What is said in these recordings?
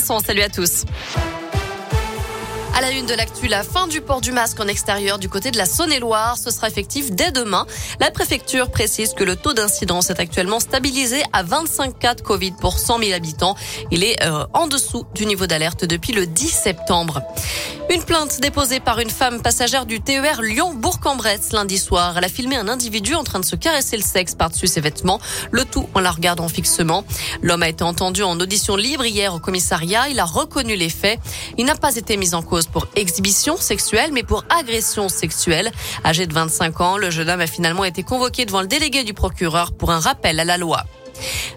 Salut à tous. À la une de l'actu, la fin du port du masque en extérieur du côté de la Saône-et-Loire. Ce sera effectif dès demain. La préfecture précise que le taux d'incidence est actuellement stabilisé à 25 cas de Covid pour 100 000 habitants. Il est euh, en dessous du niveau d'alerte depuis le 10 septembre. Une plainte déposée par une femme passagère du TER Lyon-Bourg-en-Bresse lundi soir. Elle a filmé un individu en train de se caresser le sexe par-dessus ses vêtements, le tout en la regardant fixement. L'homme a été entendu en audition libre hier au commissariat. Il a reconnu les faits. Il n'a pas été mis en cause pour exhibition sexuelle, mais pour agression sexuelle. Âgé de 25 ans, le jeune homme a finalement été convoqué devant le délégué du procureur pour un rappel à la loi.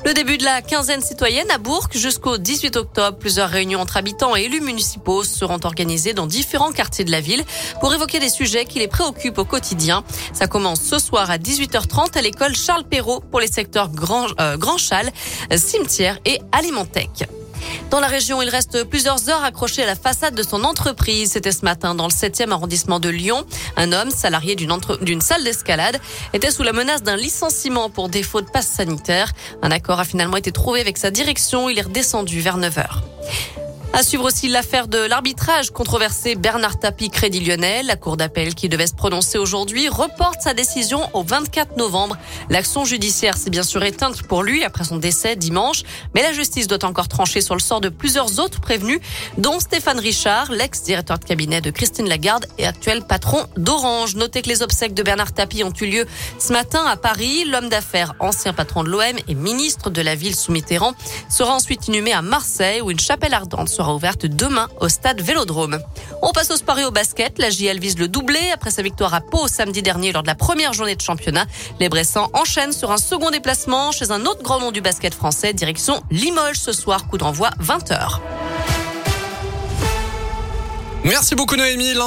Le début de la quinzaine citoyenne à Bourg jusqu'au 18 octobre. Plusieurs réunions entre habitants et élus municipaux seront organisées dans différents quartiers de la ville pour évoquer des sujets qui les préoccupent au quotidien. Ça commence ce soir à 18h30 à l'école Charles Perrault pour les secteurs Grand, euh, Grand Châle, Cimetière et Alimentec. Dans la région, il reste plusieurs heures accroché à la façade de son entreprise. C'était ce matin dans le 7e arrondissement de Lyon. Un homme, salarié d'une salle d'escalade, était sous la menace d'un licenciement pour défaut de passe sanitaire. Un accord a finalement été trouvé avec sa direction. Il est redescendu vers 9 heures. À suivre aussi l'affaire de l'arbitrage controversé Bernard Tapie Crédit Lyonnais. La cour d'appel qui devait se prononcer aujourd'hui reporte sa décision au 24 novembre. L'action judiciaire s'est bien sûr éteinte pour lui après son décès dimanche, mais la justice doit encore trancher sur le sort de plusieurs autres prévenus, dont Stéphane Richard, l'ex-directeur de cabinet de Christine Lagarde et actuel patron d'Orange. Notez que les obsèques de Bernard Tapie ont eu lieu ce matin à Paris. L'homme d'affaires, ancien patron de l'OM et ministre de la ville sous Mitterrand, sera ensuite inhumé à Marseille où une chapelle ardente sera ouverte demain au stade Vélodrome. On passe au sport et au basket. La JL vise le doublé après sa victoire à Pau samedi dernier lors de la première journée de championnat. Les Bressans enchaînent sur un second déplacement chez un autre grand nom du basket français, direction Limoges ce soir, coup d'envoi 20h. Merci beaucoup Noémie.